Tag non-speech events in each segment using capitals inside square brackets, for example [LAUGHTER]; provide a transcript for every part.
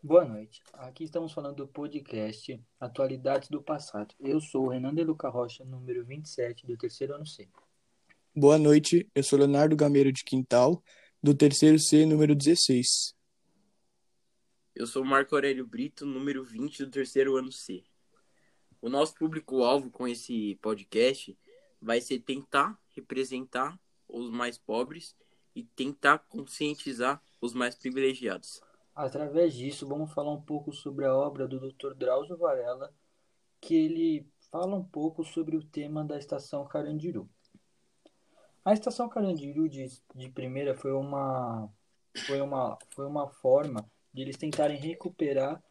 Boa noite. Aqui estamos falando do podcast Atualidades do Passado. Eu sou o Renan De Luca Rocha, número 27, do terceiro ano C. Boa noite, eu sou Leonardo Gameiro de Quintal, do terceiro C, número 16. Eu sou Marco Aurélio Brito, número 20 do terceiro ano C. O nosso público-alvo com esse podcast vai ser tentar representar os mais pobres e tentar conscientizar os mais privilegiados. Através disso, vamos falar um pouco sobre a obra do Dr. Drauzio Varela, que ele fala um pouco sobre o tema da estação Carandiru. A estação Carandiru de, de primeira foi uma, foi, uma, foi uma forma de eles tentarem recuperar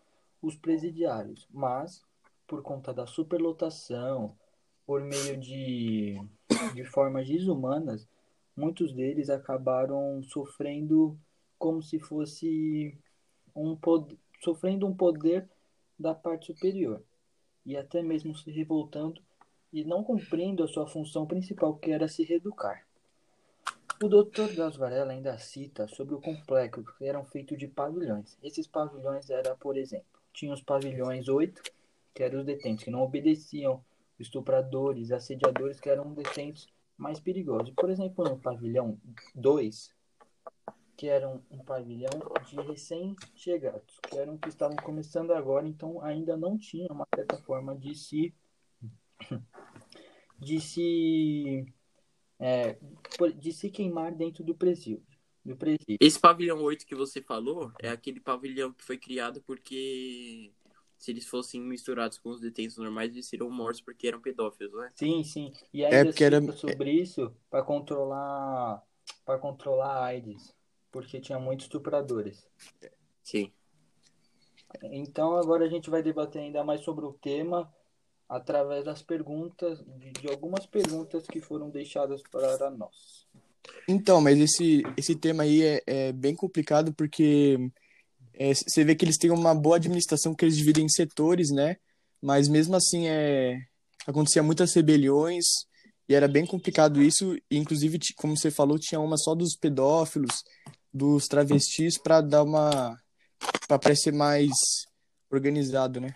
os presidiários, mas por conta da superlotação, por meio de, de formas desumanas, muitos deles acabaram sofrendo como se fosse um poder, sofrendo um poder da parte superior e até mesmo se revoltando e não cumprindo a sua função principal, que era se reeducar. O Dr. Drauzio Varela ainda cita sobre o complexo que eram feitos de pavilhões. Esses pavilhões eram, por exemplo, tinha os pavilhões 8, que eram os detentos que não obedeciam, estupradores, assediadores, que eram detentos mais perigosos. Por exemplo, no pavilhão 2, que era um, um pavilhão de recém-chegados, que eram que estavam começando agora, então ainda não tinha uma certa forma de se [COUGHS] de se é, de se queimar dentro do presídio, do presídio. Esse pavilhão 8 que você falou é aquele pavilhão que foi criado porque se eles fossem misturados com os detentos normais, eles seriam mortos porque eram pedófilos, né? Sim, sim. E ainda É, porque era- sobre isso para controlar para controlar a AIDS, porque tinha muitos estupradores. Sim. Então agora a gente vai debater ainda mais sobre o tema através das perguntas, de, de algumas perguntas que foram deixadas para nós. Então, mas esse, esse tema aí é, é bem complicado porque é, você vê que eles têm uma boa administração que eles dividem em setores, né? Mas mesmo assim é, acontecia muitas rebeliões e era bem complicado isso. E, inclusive, como você falou, tinha uma só dos pedófilos, dos travestis para dar uma para parecer mais organizado, né?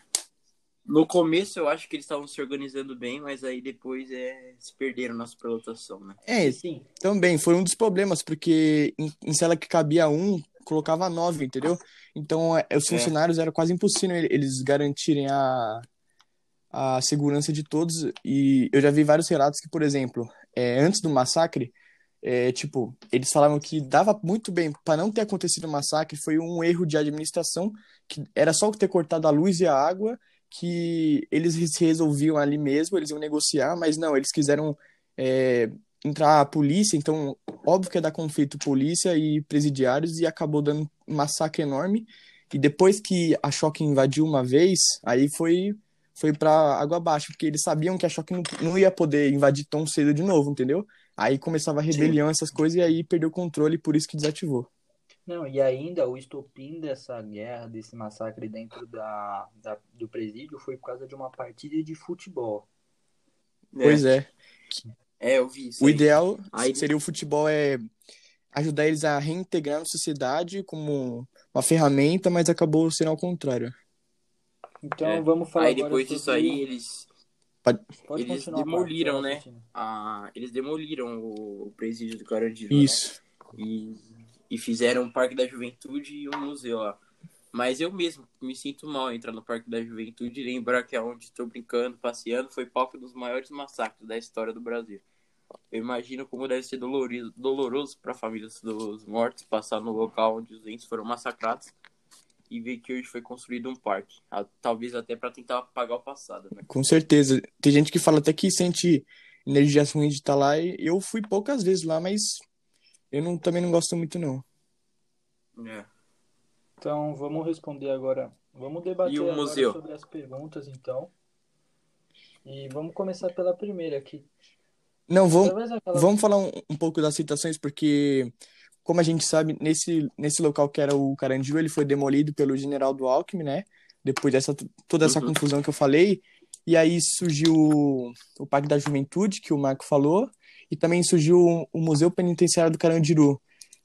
No começo eu acho que eles estavam se organizando bem, mas aí depois é, se perderam na superlotação, né? É, Sim, Também, foi um dos problemas, porque em, em cela que cabia um, colocava nove, entendeu? Então, é, os funcionários era quase impossível ele- eles garantirem a, a segurança de todos. E eu já vi vários relatos que, por exemplo, é, antes do massacre, é, tipo, eles falavam que dava muito bem para não ter acontecido o massacre, foi um erro de administração, que era só ter cortado a luz e a água, que eles resolviam ali mesmo, eles iam negociar, mas não, eles quiseram é, entrar a polícia, então óbvio que ia dar conflito polícia e presidiários e acabou dando um massacre enorme. E depois que a Choque invadiu uma vez, aí foi foi para água abaixo, porque eles sabiam que a Choque não, não ia poder invadir tão cedo de novo, entendeu? Aí começava a rebelião, essas coisas, e aí perdeu o controle, por isso que desativou. não, e ainda o estopim dessa guerra, desse massacre dentro da, da- do presídio foi por causa de uma partida de futebol. Pois é. É, eu vi isso. O aí. ideal Aí- seria o futebol é ajudar eles a reintegrar na sociedade como uma ferramenta, mas acabou sendo ao contrário. Então É. vamos falar Aí agora depois disso sobre- aí eles Pode eles demoliram, né? a, eles demoliram o, o presídio do Carandiru, né? Isso. E, e fizeram o Parque da Juventude e um museu lá. Mas eu mesmo me sinto mal entrar no Parque da Juventude e lembrar que é onde estou brincando, passeando, foi palco dos maiores massacres da história do Brasil. Eu imagino como deve ser dolorido, doloroso para famílias dos mortos passar no local onde os entes foram massacrados e ver que hoje foi construído um parque. Talvez até para tentar apagar o passado, né? Com certeza. Tem gente que fala até que sente energia ruim de estar lá. E eu fui poucas vezes lá, mas eu não, também não gosto muito, não. É. Então vamos responder agora. Vamos debater agora sobre as perguntas, então. E vamos começar pela primeira aqui. Não, vamos, daquela- vamos falar um, um pouco das citações, porque, como a gente sabe, nesse, nesse local que era o Carandiru, ele foi demolido pelo general do Alckmin, né? Depois dessa toda essa Uhum. confusão que eu falei. E aí surgiu o, o Parque da Juventude, que o Marco falou, e também surgiu o, Museu Penitenciário do Carandiru,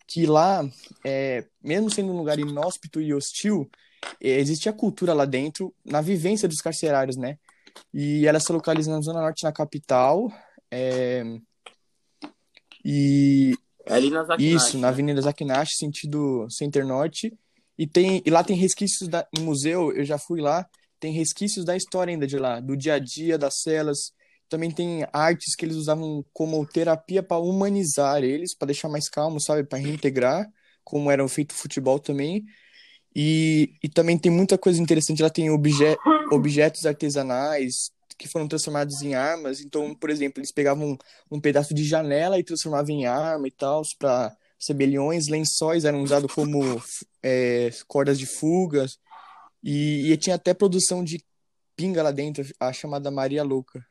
que lá, é, mesmo sendo um lugar inóspito e hostil, existe a cultura lá dentro, na vivência dos carcerários, né? E ela se localiza na Zona Norte, na capital. É... E. É ali na Isso, na né? Avenida Zakinash, sentido Center Norte. E, tem, e lá tem resquícios da, museu, eu já fui lá, tem resquícios da história ainda de lá, do dia a dia, das celas. Também tem artes que eles usavam como terapia para humanizar eles, para deixar mais calmo, sabe? Para reintegrar, como era feito futebol também. E, e também tem muita coisa interessante. Lá tem obje, objetos artesanais que foram transformados em armas. Então, por exemplo, eles pegavam um, um pedaço de janela e transformavam em arma e tal, para rebeliões. Lençóis eram usados como é, cordas de fugas. E, e tinha até produção de pinga lá dentro, a chamada Maria Louca.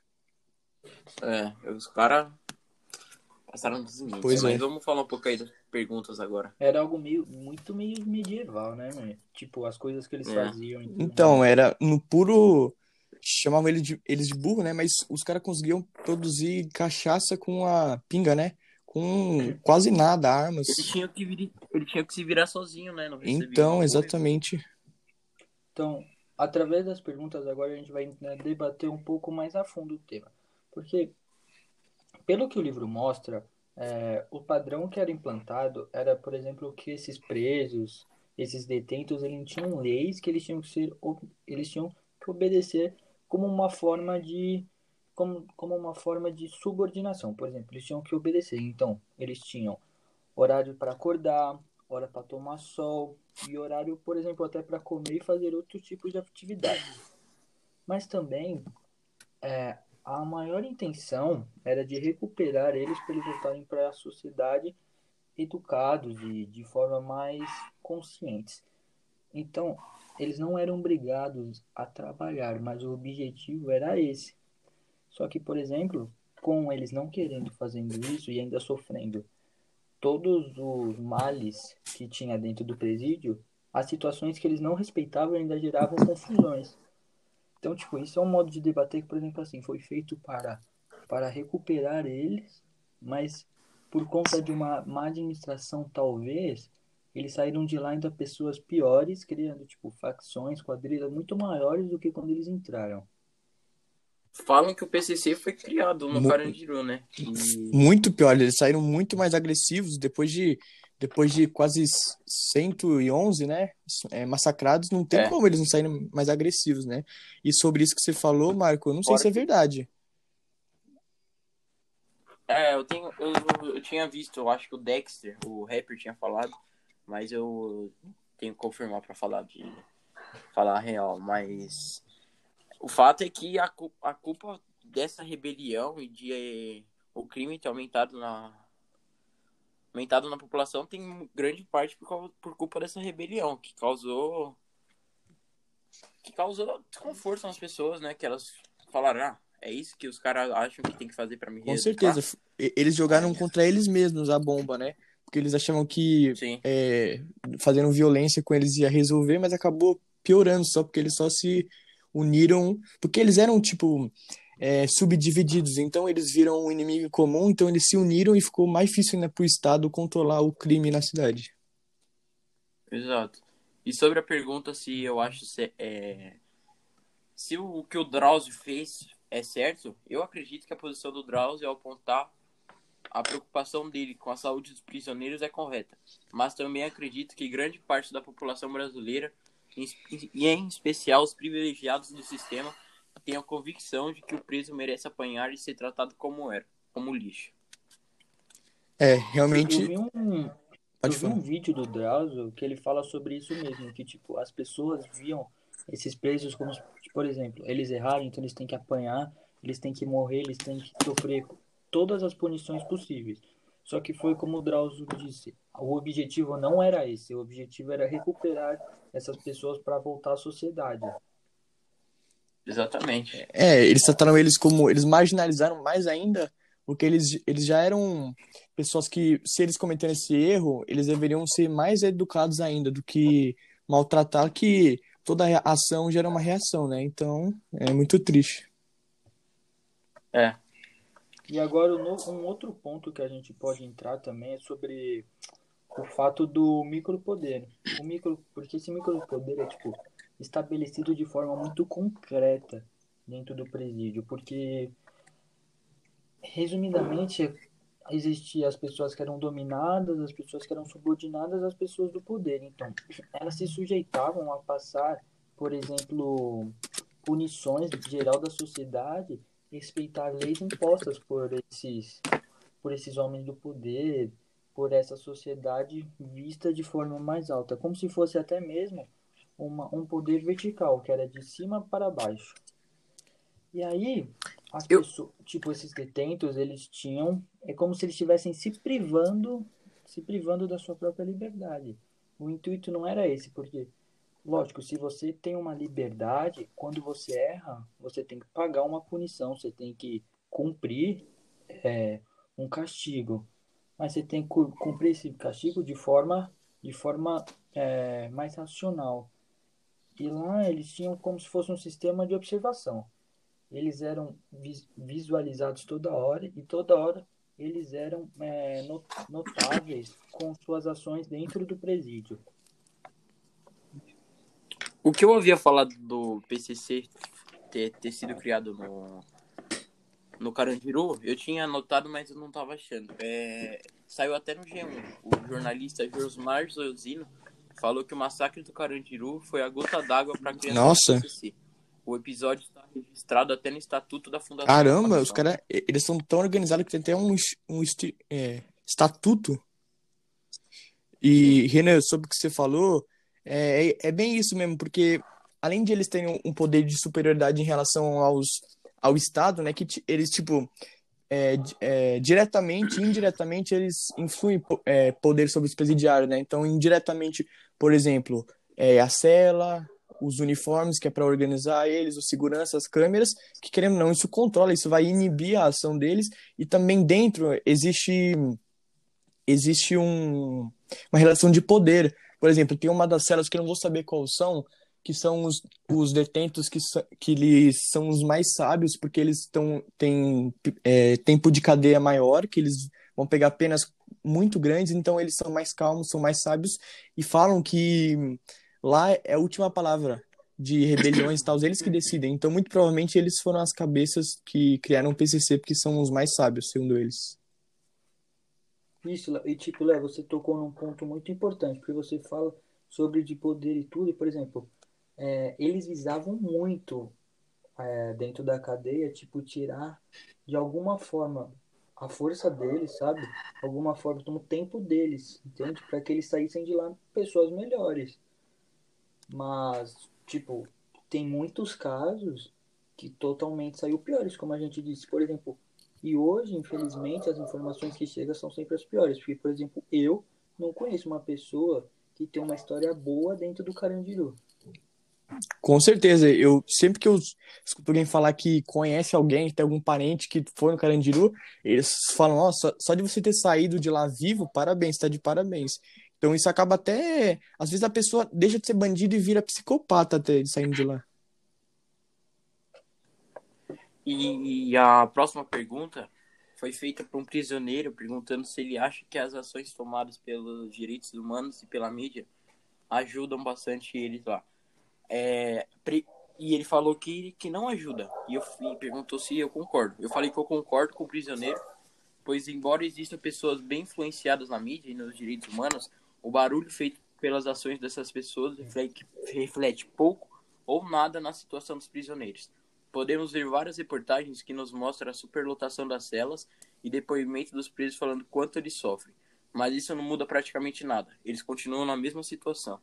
É, os caras passaram dos limites. Pois Mas é. vamos falar um pouco aí das perguntas agora. Era algo meio, muito meio medieval, né, mano? Tipo, as coisas que eles É. faziam. tudo Então, mais. era no puro. Chamavam eles de, eles de burro, né? Mas os caras conseguiam produzir cachaça com a pinga, né? Com quase nada, armas. Ele tinha que, vir, ele tinha que se virar sozinho, né? Então, exatamente. Então, através das perguntas agora a gente vai né, debater um pouco mais a fundo o tema. Porque, pelo que o livro mostra, é, o padrão que era implantado era, por exemplo, que esses presos, esses detentos, eles tinham leis que eles tinham que ser, eles tinham que obedecer como uma forma de como, como uma forma de subordinação. Por exemplo, eles tinham que obedecer. Então, eles tinham horário para acordar, hora para tomar sol e horário, por exemplo, até para comer e fazer outros tipos de atividade. Mas também é, a maior intenção era de recuperar eles para eles voltarem para a sociedade educados e de forma mais conscientes. Então, eles não eram obrigados a trabalhar, mas o objetivo era esse. Só que, por exemplo, com eles não querendo fazendo isso e ainda sofrendo todos os males que tinha dentro do presídio, as situações que eles não respeitavam ainda geravam confusões. Então, tipo, isso é um modo de debater que, por exemplo, assim, foi feito para, para recuperar eles, mas por conta de uma má administração, talvez, eles saíram de lá ainda pessoas piores, criando, tipo, facções, quadrilhas muito maiores do que quando eles entraram. Falam que o PCC foi criado no Mu- Carandiru, né? E... Muito pior, eles saíram muito mais agressivos depois de depois de quase 111, né, é, massacrados, não tem É. como eles não saírem mais agressivos, né? E sobre isso que você falou, Marco, eu não sei se é verdade. É, eu tenho. Eu, eu tinha visto, eu acho que o Dexter, o rapper, tinha falado, mas eu tenho que confirmar pra falar de falar a real. Mas o fato é que a, a culpa dessa rebelião e de eh, o crime ter aumentado na aumentado na população tem grande parte por, causa- por culpa dessa rebelião que causou que causou desconforto nas pessoas, né? Que elas falaram, ah, é isso que os caras acham que tem que fazer pra me Com reeducar?" certeza. Eles jogaram contra eles mesmos a bomba, né? Porque eles achavam que é, fazendo violência com eles ia resolver, mas acabou piorando só porque eles só se uniram. Porque eles eram, tipo, é, subdivididos. Então eles viram um inimigo comum, então eles se uniram e ficou mais difícil ainda pro Estado controlar o crime na cidade. Exato. E sobre a pergunta se eu acho se, é, se o que o Drauzio fez é certo, eu acredito que a posição do Drauzio ao apontar a preocupação dele com a saúde dos prisioneiros é correta. Mas também acredito que grande parte da população brasileira, e em especial os privilegiados do sistema, tem a convicção de que o preso merece apanhar e ser tratado como era, como lixo. É, Eu realmente. vi um, eu vi um vídeo do Drauzio que ele fala sobre isso mesmo, que tipo, as pessoas viam esses presos como, por exemplo, eles erraram, então eles têm que apanhar, eles têm que morrer, eles têm que sofrer todas as punições possíveis. Só que foi como o Drauzio disse, o objetivo não era esse, o objetivo era recuperar essas pessoas para voltar à sociedade. Exatamente. É, eles trataram eles como. Eles marginalizaram mais ainda, porque eles, eles já eram pessoas que, se eles cometerem esse erro, eles deveriam ser mais educados ainda do que maltratar, que toda ação gera uma reação, né? Então, é muito triste. É. E agora um outro ponto que a gente pode entrar também é sobre o fato do micropoder. O micro, porque esse micropoder é tipo estabelecido de forma muito concreta dentro do presídio, porque resumidamente existiam as pessoas que eram dominadas, as pessoas que eram subordinadas às pessoas do poder. Então, elas se sujeitavam a passar, por exemplo, punições geral da sociedade, respeitar leis impostas por esses por esses homens do poder, por essa sociedade vista de forma mais alta, como se fosse até mesmo uma, um poder vertical, que era de cima para baixo. E aí, as Eu- pessoas, tipo, esses detentos, eles tinham, é como se eles estivessem se privando, se privando da sua própria liberdade. O intuito não era esse, porque, lógico, se você tem uma liberdade, quando você erra, você tem que pagar uma punição, você tem que cumprir é, um castigo. Mas você tem que cu- cumprir esse castigo de forma, de forma é, mais racional. E lá eles tinham como se fosse um sistema de observação. Eles eram vis- visualizados toda hora e toda hora eles eram é, no- notáveis com suas ações dentro do presídio. O que eu havia falado do PCC ter, ter sido criado no, no Carandiru, eu tinha anotado, mas eu não tava achando. É, saiu até no G1. O jornalista Josmar Zozino falou que o massacre do Carandiru foi a gota d'água para criança Nossa. do PCC. O episódio está registrado até no Estatuto da Fundação. Caramba, da os caras, eles são tão organizados que tem até um, um é, estatuto. E, Renan, sobre o que você falou, é, é, é bem isso mesmo, porque além de eles terem um poder de superioridade em relação aos, ao Estado, né, que eles, tipo, é, é, diretamente e indiretamente, eles influem é, poder sobre os presidiários, né? Então, indiretamente, por exemplo, é, a cela, os uniformes, que é para organizar eles, os segurança, as câmeras, que querendo ou não, isso controla, isso vai inibir a ação deles, e também dentro existe existe um, uma relação de poder. Por exemplo, tem uma das celas que eu não vou saber qual são, que são os, os detentos que, que eles são os mais sábios, porque eles estão têm é, tempo de cadeia maior, que eles vão pegar penas muito grandes, então eles são mais calmos, são mais sábios, e falam que lá é a última palavra de rebeliões e tal, eles que decidem. Então, muito provavelmente, eles foram as cabeças que criaram o PCC, porque são os mais sábios, segundo eles. Isso, e tipo, Léo, você tocou num ponto muito importante, porque você fala sobre de poder e tudo, e, por exemplo, é, eles visavam muito é, dentro da cadeia, tipo, tirar de alguma forma a força deles, sabe? Alguma forma, no tempo deles, entende? Para que eles saíssem de lá pessoas melhores. Mas, tipo, tem muitos casos que totalmente saiu piores, como a gente disse. Por exemplo, e hoje, infelizmente, as informações que chegam são sempre as piores. Porque, por exemplo, eu não conheço uma pessoa que tem uma história boa dentro do Carandiru. Com certeza, eu sempre que eu escuto alguém falar que conhece alguém, tem algum parente que foi no Carandiru, eles falam, nossa, só de você ter saído de lá vivo, parabéns, tá de parabéns. Então isso acaba até, às vezes a pessoa deixa de ser bandido e vira psicopata até saindo de lá. E a próxima pergunta foi feita por um prisioneiro perguntando se ele acha que as ações tomadas pelos direitos humanos e pela mídia ajudam bastante eles lá. É, pre- e ele falou que, que não ajuda. E eu e perguntou se eu concordo. Eu falei que eu concordo com o prisioneiro, pois embora existam pessoas bem influenciadas na mídia e nos direitos humanos, o barulho feito pelas ações dessas pessoas reflete, reflete pouco ou nada na situação dos prisioneiros. Podemos ver várias reportagens que nos mostram a superlotação das celas e depoimentos dos presos falando quanto eles sofrem. Mas isso não muda praticamente nada. Eles continuam na mesma situação.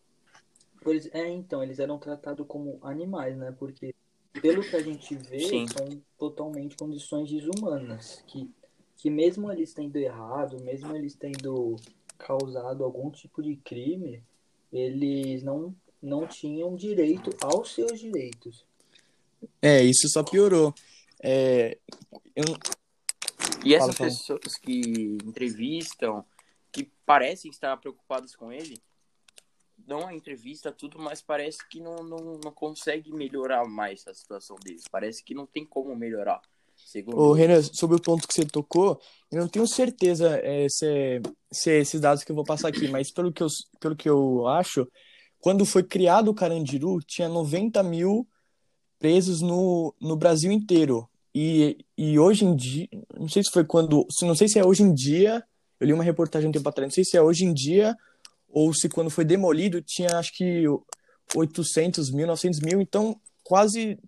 Pois é, então, eles eram tratados como animais, né? Porque, pelo que a gente vê, Sim. são totalmente condições desumanas. Que, que mesmo eles tendo errado, mesmo eles tendo causado algum tipo de crime, eles não, não tinham direito aos seus direitos. É, isso só piorou. É, eu E essas Fala, fala. pessoas que entrevistam, que parecem estar preocupadas com ele, dão a entrevista, tudo, mas parece que não, não, não consegue melhorar mais a situação deles. Parece que não tem como melhorar. Segundo. Ô, Renan, sobre o ponto que você tocou, eu não tenho certeza é, se, é, se é esses dados que eu vou passar aqui, mas pelo que eu, pelo que eu acho, quando foi criado o Carandiru, tinha 90 mil presos no, no Brasil inteiro. E, e hoje em dia, não sei se foi quando, não sei se é hoje em dia, eu li uma reportagem um tempo atrás, não sei se é hoje em dia ou se quando foi demolido tinha acho que 800 mil, 900 mil, então quase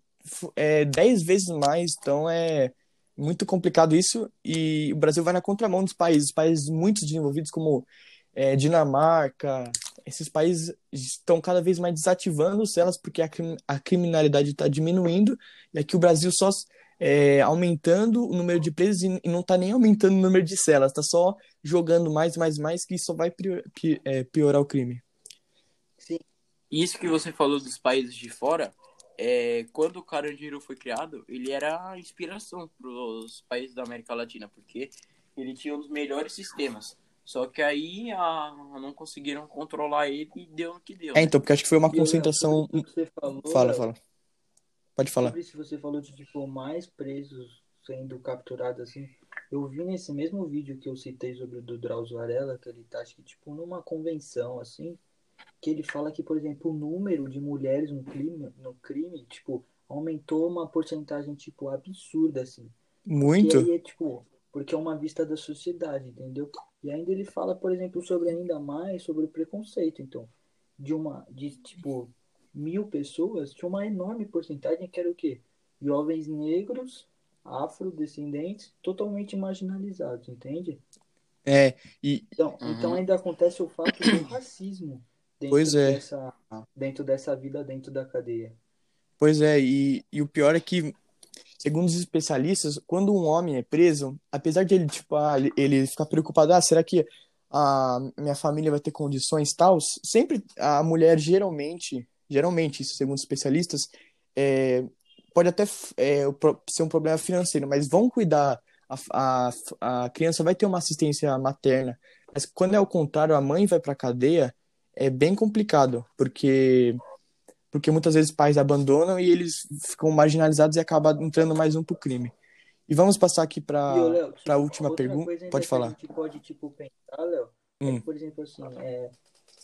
é, 10 vezes mais, então é muito complicado isso, e o Brasil vai na contramão dos países, países muito desenvolvidos como é, Dinamarca, esses países estão cada vez mais desativando celas porque a, a criminalidade está diminuindo, e aqui o Brasil só é, aumentando o número de presos e, e não está nem aumentando o número de celas, está só jogando mais, mais, mais, que só vai pior, é, piorar o crime. Sim. Isso que você falou dos países de fora, é, quando o Carandiru foi criado, ele era a inspiração para os países da América Latina, porque ele tinha um dos melhores sistemas. Só que aí a, não conseguiram controlar ele e deu no que deu. É, então, porque acho que foi uma concentração. Falou, fala, fala. Pode falar. Sobre se você falou de tipo, mais presos sendo capturados assim. Eu vi nesse mesmo vídeo que eu citei sobre o do Drauzio Varela, que ele tá, acho que, tipo, numa convenção, assim, que ele fala que, por exemplo, o número de mulheres no crime, no crime tipo, aumentou uma porcentagem, tipo, absurda, assim. Muito? Porque aí é, tipo, porque é uma vista da sociedade, entendeu? E ainda ele fala, por exemplo, sobre ainda mais sobre o preconceito. Então, de uma, de, tipo, mil pessoas, tinha uma enorme porcentagem que era o quê? Jovens negros, afrodescendentes, totalmente marginalizados, entende? É, e... Então, uhum. então ainda acontece o fato do [COUGHS] racismo dentro, pois é. dessa, dentro dessa vida dentro da cadeia. Pois é, e, e o pior é que, segundo os especialistas, quando um homem é preso, apesar de ele, tipo, ah, ele, ficar preocupado, ah, será que a minha família vai ter condições tal? Sempre a mulher geralmente, geralmente, isso segundo os especialistas, é, pode até é, ser um problema financeiro, mas vão cuidar, a, a, a criança vai ter uma assistência materna. Mas quando é o contrário, a mãe vai para cadeia, é bem complicado, porque porque muitas vezes pais abandonam e eles ficam marginalizados e acabam entrando mais um pro crime. E vamos passar aqui para a última pergunta. Pode falar. a gente pode tipo pensar, Léo, é hum. é por exemplo assim, é,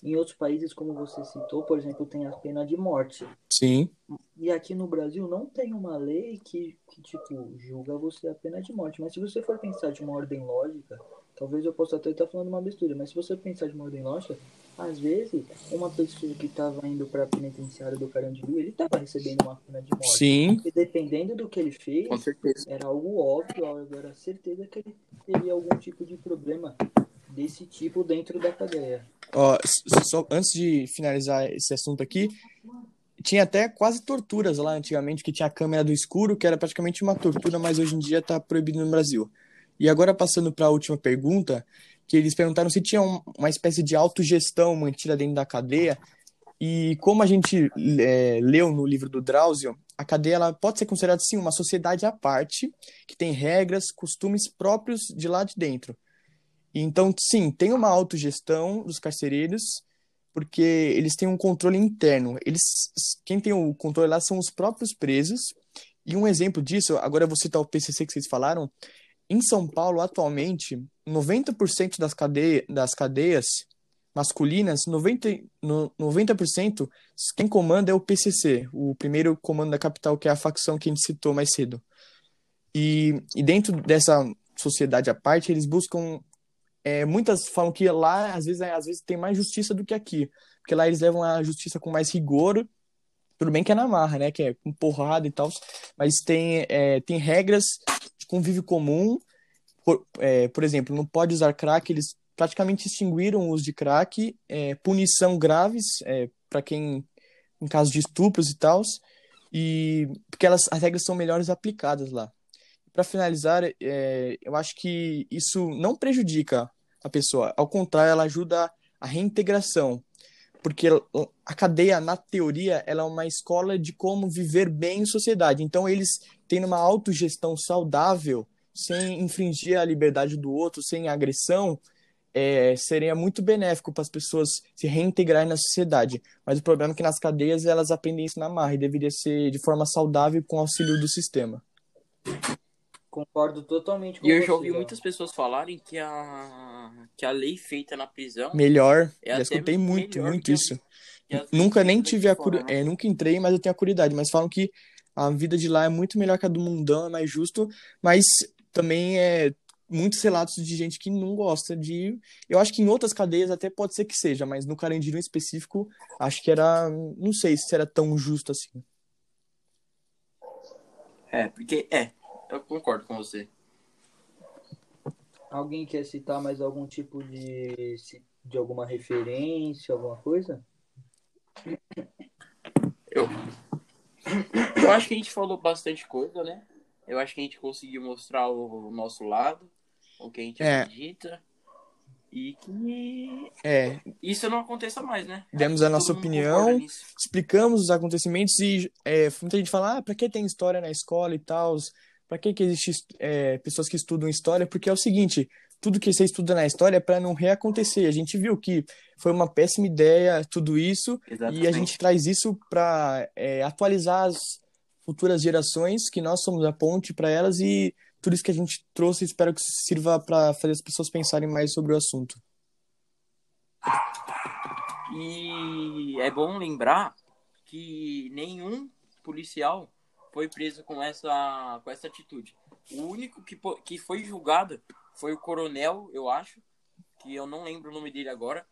em outros países como você citou, por exemplo, tem a pena de morte. Sim. E aqui no Brasil não tem uma lei que, que tipo julga você a pena de morte, mas se você for pensar de uma ordem lógica, talvez eu possa até estar falando uma besteira, mas se você pensar de uma ordem lógica, às vezes, uma pessoa que estava indo para a penitenciária do Carandiru, ele estava recebendo uma pena de morte. Sim. E dependendo do que ele fez, era algo óbvio, era certeza que ele teria algum tipo de problema desse tipo dentro da cadeia. Ó, só antes de finalizar esse assunto aqui, tinha até quase torturas lá antigamente, que tinha a câmera do escuro, que era praticamente uma tortura, mas hoje em dia está proibido no Brasil. E agora passando para a última pergunta, que eles perguntaram se tinha uma espécie de autogestão mantida dentro da cadeia. E como a gente é, leu no livro do Drauzio, a cadeia ela pode ser considerada sim uma sociedade à parte, que tem regras, costumes próprios de lá de dentro. Então, sim, tem uma autogestão dos carcereiros, porque eles têm um controle interno. Eles, quem tem o controle lá são os próprios presos. E um exemplo disso, agora eu vou citar o PCC que vocês falaram, em São Paulo, atualmente, 90% das, cadeia, das cadeias masculinas, 90%, 90% quem comanda é o PCC, o primeiro comando da capital, que é a facção que a gente citou mais cedo. E, e dentro dessa sociedade à parte, eles buscam. É, muitas falam que lá, às vezes, é, às vezes, tem mais justiça do que aqui. Porque lá eles levam a justiça com mais rigor. Tudo bem que é na marra, né? Que é com porrada e tal. Mas tem, é, tem regras de convívio comum por, é, por exemplo, não pode usar crack, eles praticamente extinguiram o uso de crack, é, punição graves é, para quem, em caso de estupros e tal, e porque elas, as regras são melhores aplicadas lá. Para finalizar, é, eu acho que isso não prejudica a pessoa, ao contrário, ela ajuda a reintegração, porque a cadeia, na teoria, ela é uma escola de como viver bem em sociedade. Então, eles têm uma autogestão saudável, sem infringir a liberdade do outro, sem agressão, é, seria muito benéfico para as pessoas se reintegrarem na sociedade. Mas o problema é que nas cadeias elas aprendem isso na marra e deveria ser de forma saudável com auxílio do sistema. Concordo totalmente com E eu já ouvi muitas pessoas falarem que a, que a lei feita na prisão Melhor. é Já escutei muito, muito isso. Nunca nem tive a né? é, nunca entrei, mas eu tenho a curiosidade. Mas falam que a vida de lá é muito melhor que a do mundão, é mais justo, mas também é muitos relatos de gente que não gosta de. Eu acho que em outras cadeias até pode ser que seja, mas no Carandiru em específico, acho que era, não sei se era tão justo assim. É, porque é, eu concordo com você. Alguém quer citar mais algum tipo de, de alguma referência, alguma coisa? Eu acho que a gente falou bastante coisa, né? Eu acho que a gente conseguiu mostrar o nosso lado, o que a gente É. acredita. E que É, isso não aconteça mais, né? demos a nossa opinião, explicamos os acontecimentos e é, muita gente fala, ah, pra que tem história na escola e tal? Pra que que existe é, pessoas que estudam história? Porque é o seguinte, tudo que você estuda na história é pra não reacontecer. A gente viu que foi uma péssima ideia tudo isso e a Exatamente. gente traz isso pra é, atualizar as futuras gerações, que nós somos a ponte pra elas e tudo isso que a gente trouxe, espero que sirva pra fazer as pessoas pensarem mais sobre o assunto. E é bom lembrar que nenhum policial foi preso com essa, com essa atitude. O único que, que foi julgado foi o coronel, eu acho, que eu não lembro o nome dele agora,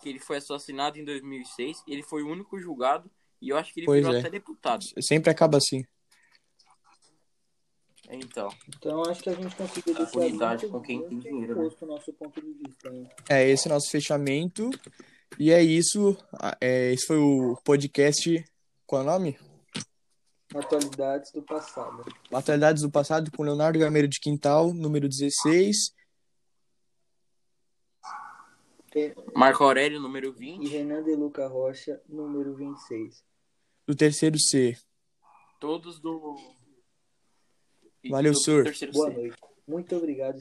que ele foi assassinado em 2006. Ele foi o único julgado e eu acho que ele Pois virou é. até deputado. Sempre acaba assim. Então, Então acho que a gente conseguiu deixar Unidade com quem tem dinheiro, né? nosso ponto de vista. né? É, esse é o nosso fechamento. E é isso. Ah, É, esse foi o podcast. Qual é o nome? Atualidades do passado. Atualidades do Passado com Leonardo Gameiro de Quintal, número 16. E, Marco Aurélio, número e 20. Renan De Luca Rocha, número 26. Do terceiro C. Todos do. Valeu, todos do Boa C. noite. Muito obrigado.